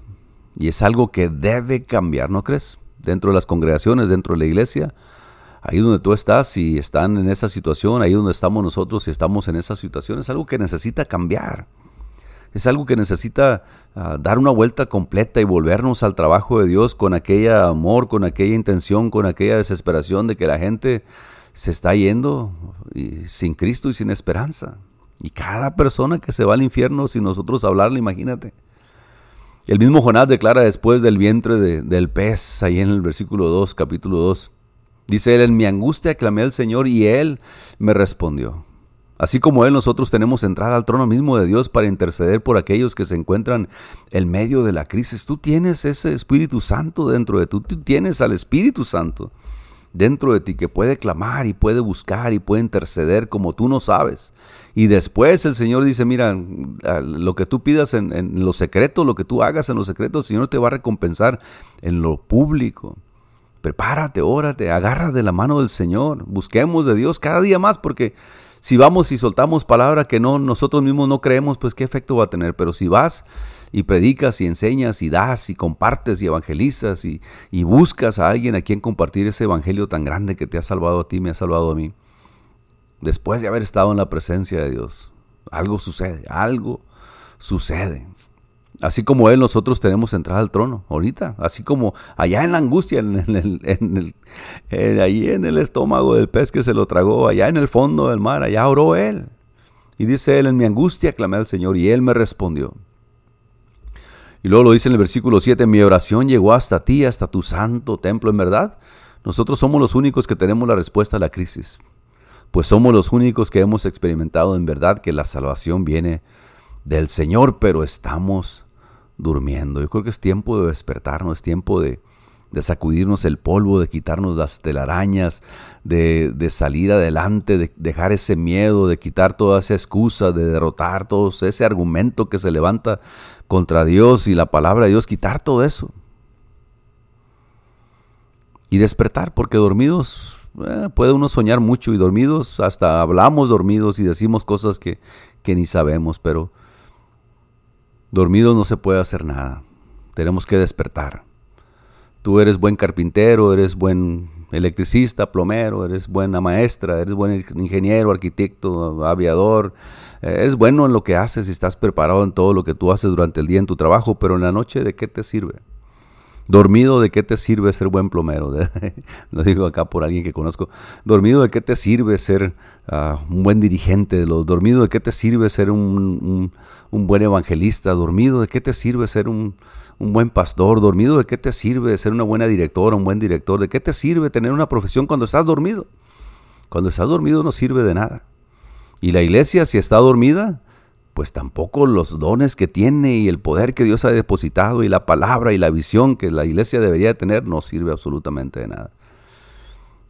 y es algo que debe cambiar, ¿no crees? Dentro de las congregaciones, dentro de la iglesia, ahí donde tú estás y están en esa situación, ahí donde estamos nosotros y estamos en esa situación, es algo que necesita cambiar. Es algo que necesita ah, dar una vuelta completa y volvernos al trabajo de Dios con aquel amor, con aquella intención, con aquella desesperación de que la gente se está yendo sin Cristo y sin esperanza. Y cada persona que se va al infierno sin nosotros hablarle, imagínate. El mismo Jonás declara después del vientre del pez, ahí en el versículo 2, capítulo 2. Dice él, en mi angustia clamé al Señor y él me respondió. Así como Él, nosotros tenemos entrada al trono mismo de Dios para interceder por aquellos que se encuentran en medio de la crisis. Tú tienes ese Espíritu Santo dentro de tú, tú tienes al Espíritu Santo. dentro de ti que puede clamar y puede buscar y puede interceder como tú no sabes. Y después el Señor dice, mira, lo que tú pidas en, en lo secreto, lo que tú hagas en lo secreto, el Señor te va a recompensar en lo público. Prepárate, órate, agarra de la mano del Señor. Busquemos de Dios cada día más porque si vamos y soltamos palabra que no nosotros mismos no creemos, pues qué efecto va a tener. Pero si vas y predicas y enseñas y das y compartes y evangelizas y, y buscas a alguien a quien compartir ese evangelio tan grande que te ha salvado a ti, me ha salvado a mí, después de haber estado en la presencia de Dios, algo sucede, algo sucede. Así como Él, nosotros tenemos entrada al trono ahorita. Así como allá en la angustia, en el, en el, ahí en el estómago del pez que se lo tragó, allá en el fondo del mar, allá oró Él. Y dice Él, en mi angustia clamé al Señor y Él me respondió. Y luego lo dice en el versículo 7, mi oración llegó hasta ti, hasta tu santo templo. En verdad, nosotros somos los únicos que tenemos la respuesta a la crisis. Pues somos los únicos que hemos experimentado en verdad que la salvación viene del Señor, pero estamos durmiendo. Yo creo que es tiempo de despertarnos, es tiempo de, sacudirnos el polvo, de quitarnos las telarañas, de, de, salir adelante, de dejar ese miedo, de quitar toda esa excusa, de derrotar todo ese argumento que se levanta contra Dios y la palabra de Dios, quitar todo eso. Y despertar, porque dormidos eh, puede uno soñar mucho y dormidos, hasta hablamos dormidos y decimos cosas que, que ni sabemos, pero Dormido no se puede hacer nada. Tenemos que despertar. Tú eres buen carpintero, eres buen electricista, plomero, eres buena maestra, eres buen ingeniero, arquitecto, aviador. Eres bueno en lo que haces y estás preparado en todo lo que tú haces durante el día en tu trabajo, pero en la noche, ¿de qué te sirve? Dormido, ¿de qué te sirve ser buen plomero? *laughs* lo digo acá por alguien que conozco. Dormido, ¿de qué te sirve ser ah, un buen dirigente? Dormido, ¿de qué te sirve ser un, buen evangelista? Dormido, ¿de qué te sirve ser un, un buen pastor? Dormido, ¿de qué te sirve ser una buena directora, un buen director? ¿De qué te sirve tener una profesión cuando estás dormido? Cuando estás dormido no sirve de nada. Y la iglesia, si está dormida, pues tampoco los dones que tiene y el poder que Dios ha depositado y la palabra y la visión que la iglesia debería tener no sirve absolutamente de nada.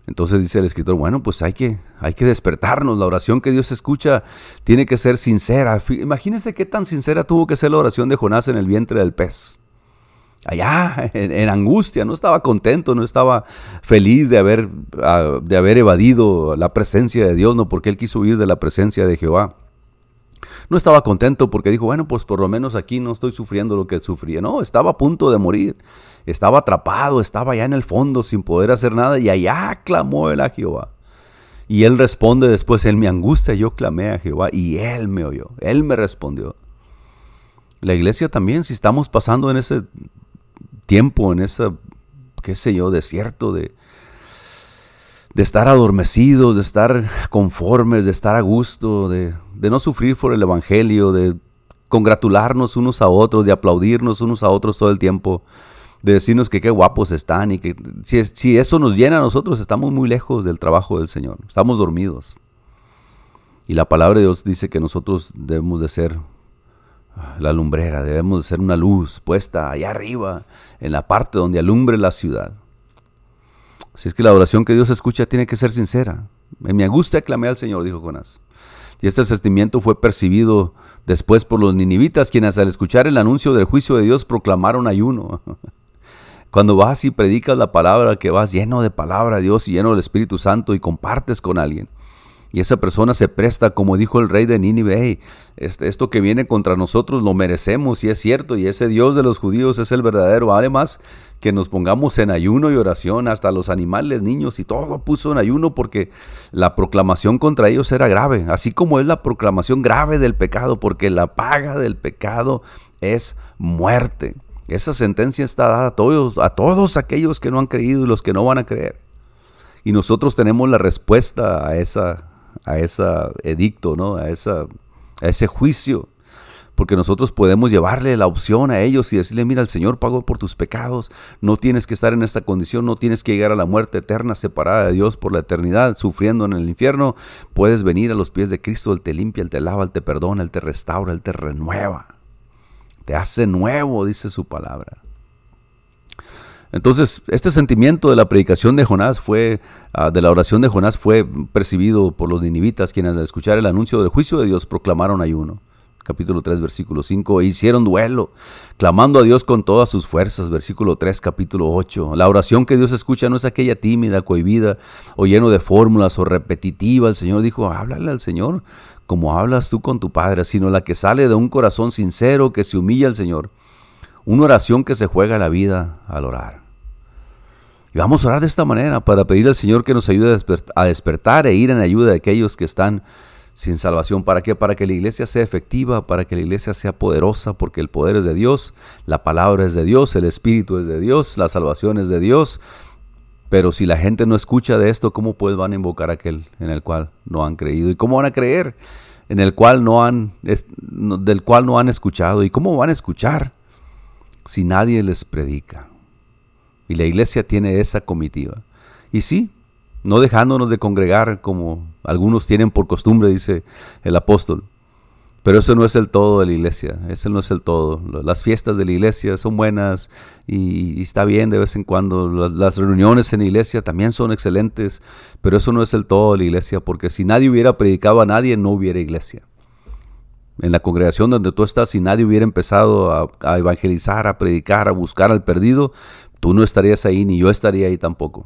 Entonces dice el escritor, bueno, pues hay que, hay que despertarnos, la oración que Dios escucha tiene que ser sincera. Imagínense qué tan sincera tuvo que ser la oración de Jonás en el vientre del pez. Allá, *laughs* en, angustia, no estaba contento, no estaba feliz de haber, ah, de haber evadido la presencia de Dios, no porque él quiso huir de la presencia de Jehová. No estaba contento porque dijo, bueno, pues por lo menos aquí no estoy sufriendo lo que sufría. No, estaba a punto de morir. Estaba atrapado, estaba allá en el fondo sin poder hacer nada y allá clamó él a Jehová. Y él responde después, en mi angustia yo clamé a Jehová y él me oyó, él me respondió. La iglesia también, si estamos pasando en ese tiempo, en ese, qué sé yo, desierto de, de estar adormecidos, de estar conformes, de estar a gusto, de, no sufrir por el Evangelio, de congratularnos unos a otros, de aplaudirnos unos a otros todo el tiempo, de decirnos que qué guapos están y que si, eso nos llena a nosotros estamos muy lejos del trabajo del Señor, estamos dormidos. Y la palabra de Dios dice que nosotros debemos de ser la lumbrera, debemos de ser una luz puesta allá arriba, en la parte donde alumbre la ciudad. Si es que la oración que Dios escucha tiene que ser sincera. En mi angustia clamé al Señor, dijo Jonás. Y este sentimiento fue percibido después por los ninivitas, quienes al escuchar el anuncio del juicio de Dios proclamaron ayuno. *laughs* Cuando vas y predicas la palabra, que vas lleno de palabra de Dios y lleno del Espíritu Santo y compartes con alguien, y esa persona se presta, como dijo el rey de Nínive, este, esto que viene contra nosotros lo merecemos y es cierto, y ese Dios de los judíos es el verdadero. Además, que nos pongamos en ayuno y oración, hasta los animales, niños y todo puso en ayuno porque la proclamación contra ellos era grave, así como es la proclamación grave del pecado, porque la paga del pecado es muerte. Esa sentencia está dada a todos, a todos aquellos que no han creído y los que no van a creer. Y nosotros tenemos la respuesta a esa a ese edicto, ¿no? a, esa, a ese juicio. Porque nosotros podemos llevarle la opción a ellos y decirle, mira, el Señor pagó por tus pecados, no tienes que estar en esta condición, no tienes que llegar a la muerte eterna separada de Dios por la eternidad, sufriendo en el infierno. Puedes venir a los pies de Cristo, Él te limpia, Él te lava, Él te perdona, Él te restaura, Él te renueva. Te hace nuevo, dice su palabra. Entonces, este sentimiento de la predicación de Jonás fue, ah, de la oración de Jonás fue percibido por los ninivitas, quienes al escuchar el anuncio del juicio de Dios proclamaron ayuno. Capítulo 3, versículo 5, e hicieron duelo, clamando a Dios con todas sus fuerzas. Versículo 3, capítulo 8. La oración que Dios escucha no es aquella tímida, cohibida o lleno de fórmulas o repetitiva. El Señor dijo, háblale al Señor como hablas tú con tu Padre, sino la que sale de un corazón sincero que se humilla al Señor. Una oración que se juega la vida al orar. Y vamos a orar de esta manera para pedir al Señor que nos ayude a despertar e ir en ayuda de aquellos que están sin salvación. ¿Para qué? Para que la iglesia sea efectiva, para que la iglesia sea poderosa, porque el poder es de Dios, la palabra es de Dios, el Espíritu es de Dios, la salvación es de Dios. Pero si la gente no escucha de esto, ¿cómo pues van a invocar aquel en el cual no han creído? ¿Y cómo van a creer en el cual no han, del cual no han escuchado? ¿Y cómo van a escuchar si nadie les predica? Y la iglesia tiene esa comitiva. Y sí, no dejándonos de congregar como algunos tienen por costumbre, dice el apóstol. Pero eso no es el todo de la iglesia, ese no es el todo. Las fiestas de la iglesia son buenas y, está bien de vez en cuando. Las, reuniones en la iglesia también son excelentes, pero eso no es el todo de la iglesia, porque si nadie hubiera predicado a nadie, no hubiera iglesia. En la congregación donde tú estás, si nadie hubiera empezado a evangelizar, a predicar, a buscar al perdido, tú no estarías ahí ni yo estaría ahí tampoco.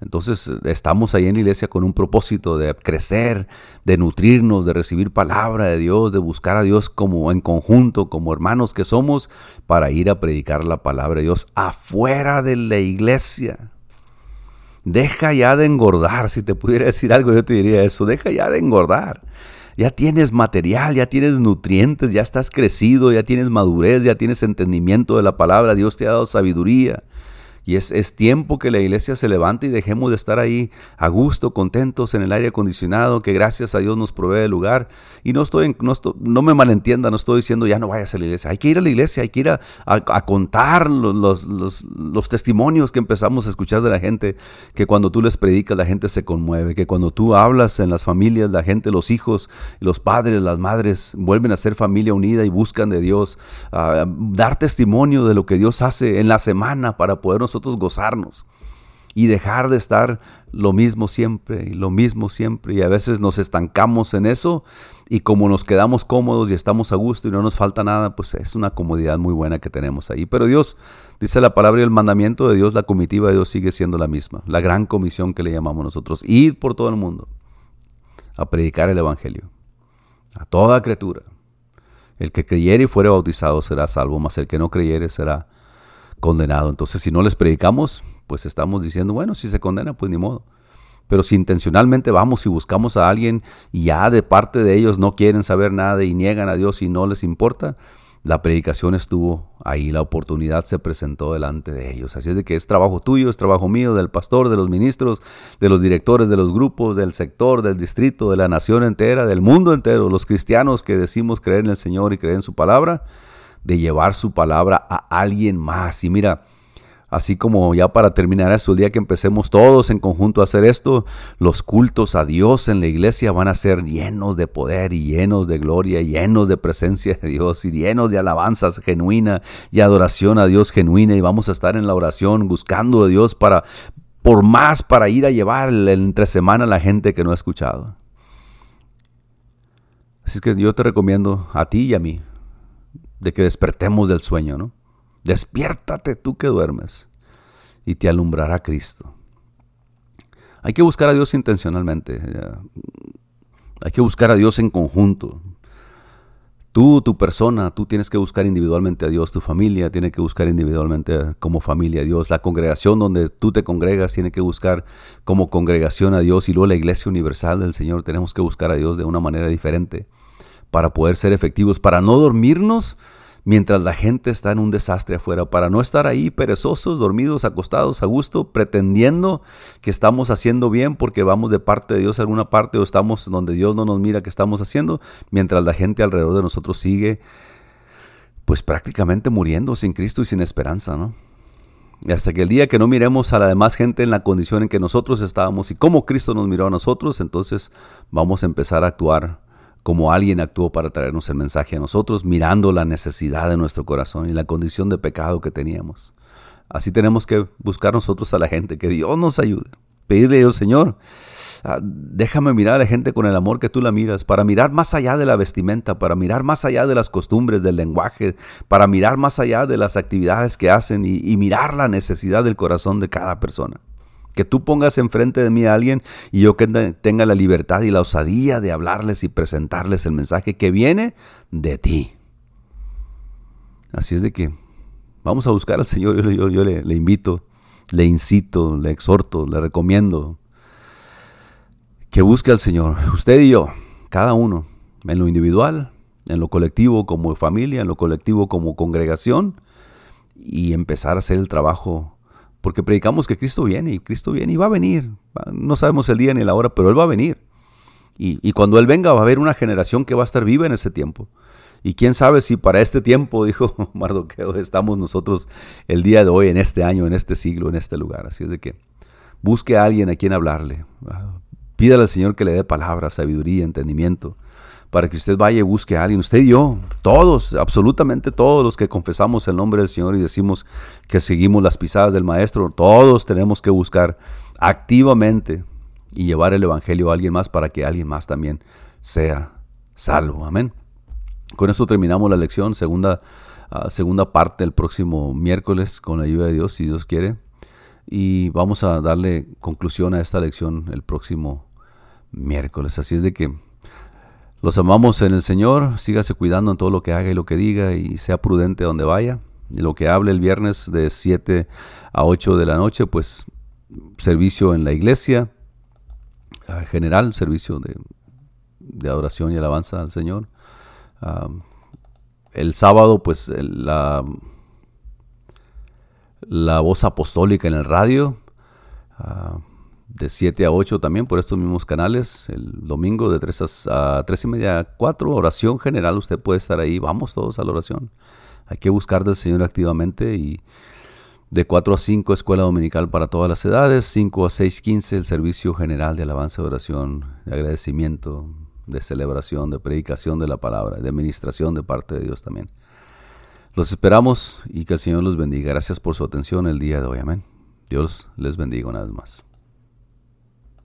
Entonces estamos ahí en la iglesia con un propósito de crecer, de nutrirnos, de recibir palabra de Dios, de buscar a Dios como en conjunto, como hermanos que somos, para ir a predicar la palabra de Dios afuera de la iglesia. Deja ya de engordar, si te pudiera decir algo yo te diría eso, deja ya de engordar. Ya tienes material, ya tienes nutrientes, ya estás crecido, ya tienes madurez, ya tienes entendimiento de la palabra, Dios te ha dado sabiduría. Y es, es, tiempo que la iglesia se levante y dejemos de estar ahí a gusto, contentos en el aire acondicionado, que gracias a Dios nos provee el lugar. Y no estoy, no, no me malentienda, no estoy diciendo ya no vayas a la iglesia. Hay que ir a la iglesia, hay que ir a, a, contar los, los, los, testimonios que empezamos a escuchar de la gente, que cuando tú les predicas la gente se conmueve, que cuando tú hablas en las familias, la gente, los hijos, los padres, las madres vuelven a ser familia unida y buscan de Dios, dar testimonio de lo que Dios hace en la semana para podernos nosotros gozarnos y dejar de estar lo mismo siempre y lo mismo siempre. Y a veces nos estancamos en eso y como nos quedamos cómodos y estamos a gusto y no nos falta nada, pues es una comodidad muy buena que tenemos ahí. Pero Dios, dice la palabra y el mandamiento de Dios, la comitiva de Dios sigue siendo la misma. La gran comisión que le llamamos nosotros. Ir por todo el mundo a predicar el Evangelio a toda criatura. El que creyere y fuere bautizado será salvo, mas el que no creyere será condenado. Entonces, si no les predicamos, pues estamos diciendo, bueno, si se condena, pues ni modo. Pero si intencionalmente vamos y buscamos a alguien y ya de parte de ellos no quieren saber nada y niegan a Dios y no les importa, la predicación estuvo ahí, la oportunidad se presentó delante de ellos. Así es de que es trabajo tuyo, es trabajo mío, del pastor, de los ministros, de los directores de los grupos, del sector, del distrito, de la nación entera, del mundo entero, los cristianos que decimos creer en el Señor y creer en su palabra de llevar su palabra a alguien más. Y mira, así como ya para terminar esto, el día que empecemos todos en conjunto a hacer esto, los cultos a Dios en la iglesia van a ser llenos de poder y llenos de gloria, llenos de presencia de Dios y llenos de alabanzas genuina y adoración a Dios genuina. Y vamos a estar en la oración buscando a Dios para, por más, para ir a llevar entre semana a la gente que no ha escuchado. Así que yo te recomiendo a ti y a mí de que despertemos del sueño, ¿no? Despiértate tú que duermes y te alumbrará Cristo. Hay que buscar a Dios intencionalmente. Hay que buscar a Dios en conjunto. Tú, tu persona, tú tienes que buscar individualmente a Dios. Tu familia tiene que buscar individualmente como familia a Dios. La congregación donde tú te congregas tiene que buscar como congregación a Dios. Y luego la iglesia universal del Señor tenemos que buscar a Dios de una manera diferente para poder ser efectivos, para no dormirnos mientras la gente está en un desastre afuera, para no estar ahí perezosos, dormidos, acostados a gusto, pretendiendo que estamos haciendo bien porque vamos de parte de Dios a alguna parte o estamos donde Dios no nos mira que estamos haciendo, mientras la gente alrededor de nosotros sigue pues prácticamente muriendo sin Cristo y sin esperanza, ¿no? Y hasta que el día que no miremos a la demás gente en la condición en que nosotros estábamos y cómo Cristo nos miró a nosotros, entonces vamos a empezar a actuar como alguien actuó para traernos el mensaje a nosotros, mirando la necesidad de nuestro corazón y la condición de pecado que teníamos. Así tenemos que buscar nosotros a la gente, que Dios nos ayude. Pedirle a Dios, Señor, ah, déjame mirar a la gente con el amor que tú la miras, para mirar más allá de la vestimenta, para mirar más allá de las costumbres, del lenguaje, para mirar más allá de las actividades que hacen y, y mirar la necesidad del corazón de cada persona. Que tú pongas enfrente de mí a alguien y yo que tenga la libertad y la osadía de hablarles y presentarles el mensaje que viene de ti. Así es de que vamos a buscar al Señor. Yo, le, le invito, le incito, le exhorto, le recomiendo que busque al Señor. Usted y yo, cada uno, en lo individual, en lo colectivo como familia, en lo colectivo como congregación, y empezar a hacer el trabajo porque predicamos que Cristo viene y Cristo viene y va a venir. No sabemos el día ni la hora, pero Él va a venir. Y, cuando Él venga va a haber una generación que va a estar viva en ese tiempo. Y quién sabe si para este tiempo, *laughs* dijo Mardoqueo, estamos nosotros el día de hoy, en este año, en este siglo, en este lugar. Así es de que busque a alguien a quien hablarle. Pídale al Señor que le dé palabra, sabiduría, entendimiento para que usted vaya y busque a alguien. Usted y yo, todos, absolutamente todos los que confesamos el nombre del Señor y decimos que seguimos las pisadas del Maestro, todos tenemos que buscar activamente y llevar el Evangelio a alguien más para que alguien más también sea salvo. Amén. Con esto terminamos la lección, segunda, ah, segunda parte el próximo miércoles con la ayuda de Dios, si Dios quiere. Y vamos a darle conclusión a esta lección el próximo miércoles. Así es de que los amamos en el Señor, sígase cuidando en todo lo que haga y lo que diga y sea prudente donde vaya. Lo que hable el viernes de 7 a 8 de la noche, pues servicio en la iglesia, ah, general, servicio de, adoración y alabanza al Señor. Ah, el sábado, pues la, la voz apostólica en el radio. Ah, de 7 a 8 también por estos mismos canales. El domingo de 3 a, 3 y media a 4, oración general. Usted puede estar ahí. Vamos todos a la oración. Hay que buscar del Señor activamente y de 4 a 5 escuela dominical para todas las edades. 5 a 6, 15 el servicio general de alabanza, oración, de agradecimiento, de celebración, de predicación de la palabra, de administración de parte de Dios también. Los esperamos y que el Señor los bendiga. Gracias por su atención el día de hoy. Amén. Dios les bendiga una vez más.